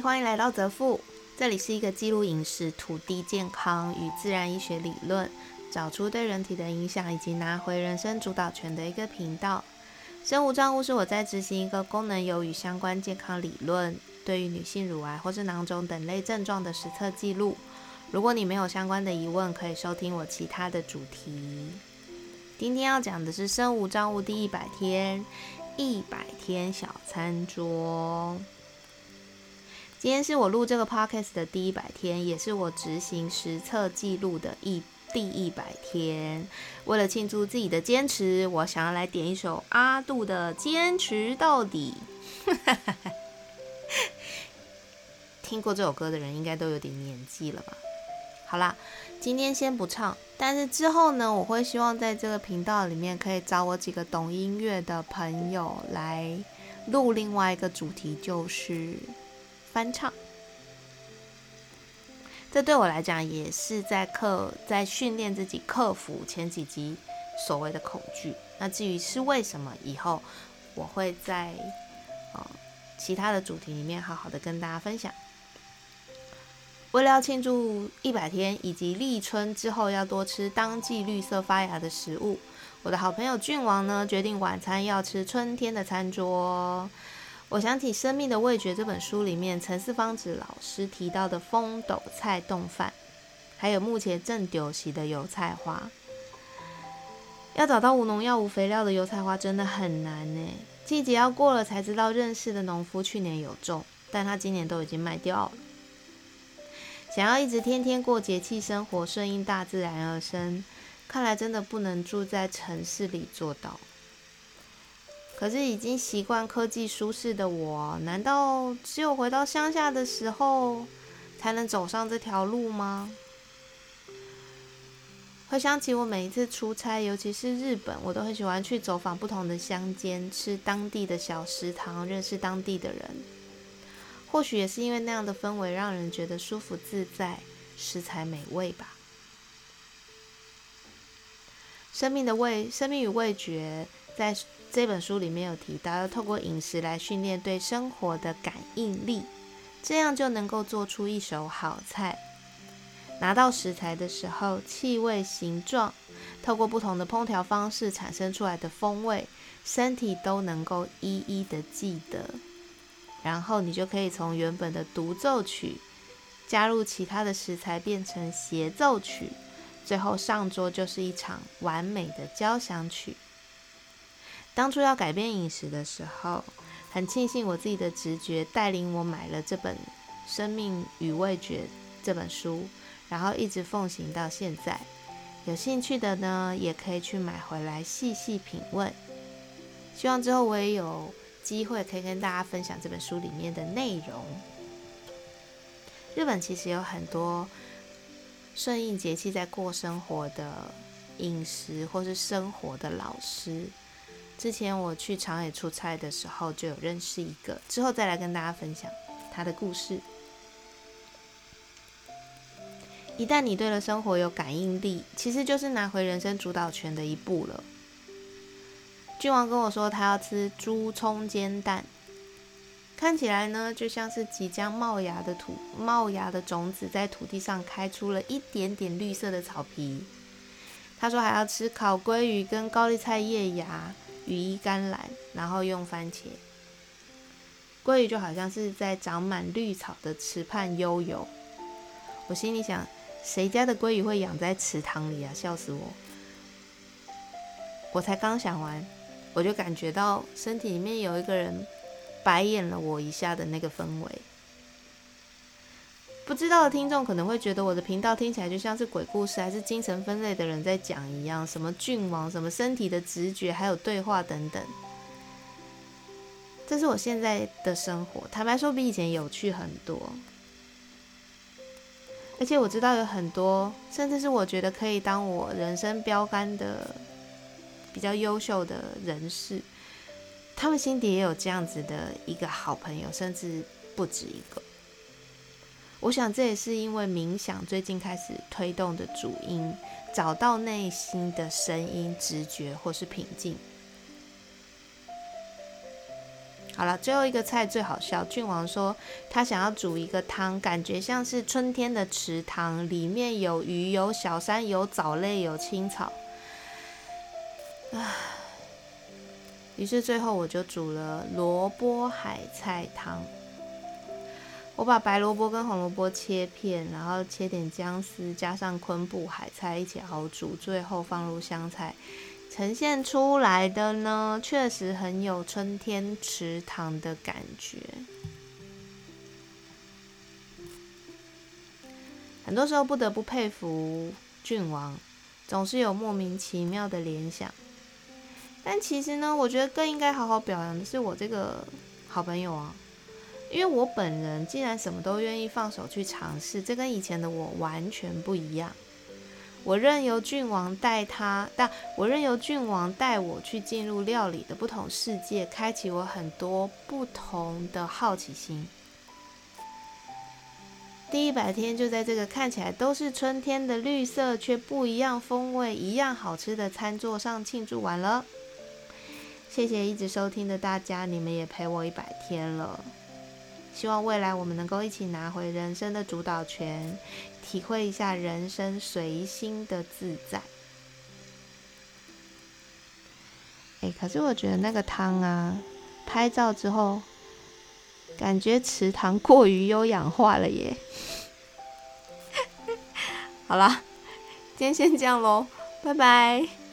欢迎来到泽富，这里是一个记录饮食、土地健康与自然医学理论，找出对人体的影响，以及拿回人生主导权的一个频道。生无障物是我在执行一个功能有与相关健康理论，对于女性乳癌或是囊肿等类症状的实测记录。如果你没有相关的疑问，可以收听我其他的主题。今天要讲的是生无障物第一百天，一百天小餐桌。今天是我录这个 podcast 的第一百天，也是我执行实测记录的一第一百天。为了庆祝自己的坚持，我想要来点一首阿杜的《坚持到底》。听过这首歌的人应该都有点年纪了吧？好啦，今天先不唱，但是之后呢，我会希望在这个频道里面可以找我几个懂音乐的朋友来录另外一个主题，就是翻唱。这对我来讲也是在克在训练自己克服前几集所谓的恐惧。那至于是为什么，以后我会在呃其他的主题里面好好的跟大家分享。为了要庆祝一百天，以及立春之后要多吃当季绿色发芽的食物，我的好朋友郡王呢决定晚餐要吃春天的餐桌。我想起《生命的味觉》这本书里面陈四方子老师提到的风斗菜冻饭，还有目前正丢席的油菜花。要找到无农药、无肥料的油菜花真的很难呢。季节要过了才知道，认识的农夫去年有种，但他今年都已经卖掉了。想要一直天天过节气生活，顺应大自然而生，看来真的不能住在城市里做到。可是已经习惯科技舒适的我，难道只有回到乡下的时候，才能走上这条路吗？回想起我每一次出差，尤其是日本，我都很喜欢去走访不同的乡间，吃当地的小食堂，认识当地的人。或许也是因为那样的氛围让人觉得舒服自在，食材美味吧。生命的味，生命与味觉，在这本书里面有提到，要透过饮食来训练对生活的感应力，这样就能够做出一手好菜。拿到食材的时候，气味、形状，透过不同的烹调方式产生出来的风味，身体都能够一一的记得。然后你就可以从原本的独奏曲加入其他的食材，变成协奏曲，最后上桌就是一场完美的交响曲。当初要改变饮食的时候，很庆幸我自己的直觉带领我买了这本《生命与味觉》这本书，然后一直奉行到现在。有兴趣的呢，也可以去买回来细细品味。希望之后我也有。机会可以跟大家分享这本书里面的内容。日本其实有很多顺应节气在过生活的饮食或是生活的老师。之前我去长野出差的时候就有认识一个，之后再来跟大家分享他的故事。一旦你对了生活有感应力，其实就是拿回人生主导权的一步了。君王跟我说，他要吃猪葱煎蛋，看起来呢，就像是即将冒芽的土冒芽的种子，在土地上开出了一点点绿色的草皮。他说还要吃烤鲑鱼跟高丽菜叶芽、羽衣甘蓝，然后用番茄。鲑鱼就好像是在长满绿草的池畔悠游。我心里想，谁家的鲑鱼会养在池塘里啊？笑死我！我才刚想完。我就感觉到身体里面有一个人白眼了我一下的那个氛围。不知道的听众可能会觉得我的频道听起来就像是鬼故事，还是精神分类的人在讲一样，什么郡王，什么身体的直觉，还有对话等等。这是我现在的生活，坦白说比以前有趣很多。而且我知道有很多，甚至是我觉得可以当我人生标杆的。比较优秀的人士，他们心底也有这样子的一个好朋友，甚至不止一个。我想这也是因为冥想最近开始推动的主因，找到内心的声音、直觉或是平静。好了，最后一个菜最好笑。郡王说他想要煮一个汤，感觉像是春天的池塘，里面有鱼、有小山、有藻类、有青草。唉，于是最后我就煮了萝卜海菜汤。我把白萝卜跟红萝卜切片，然后切点姜丝，加上昆布、海菜一起熬煮，最后放入香菜。呈现出来的呢，确实很有春天池塘的感觉。很多时候不得不佩服郡王，总是有莫名其妙的联想。但其实呢，我觉得更应该好好表扬的是我这个好朋友啊，因为我本人竟然什么都愿意放手去尝试，这跟以前的我完全不一样。我任由郡王带他，但我任由郡王带我去进入料理的不同世界，开启我很多不同的好奇心。第一百天就在这个看起来都是春天的绿色，却不一样风味、一样好吃的餐桌上庆祝完了。谢谢一直收听的大家，你们也陪我一百天了。希望未来我们能够一起拿回人生的主导权，体会一下人生随心的自在。哎，可是我觉得那个汤啊，拍照之后感觉池塘过于优氧化了耶。好啦，今天先这样喽，拜拜。